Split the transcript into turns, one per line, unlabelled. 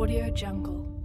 Audio Jungle.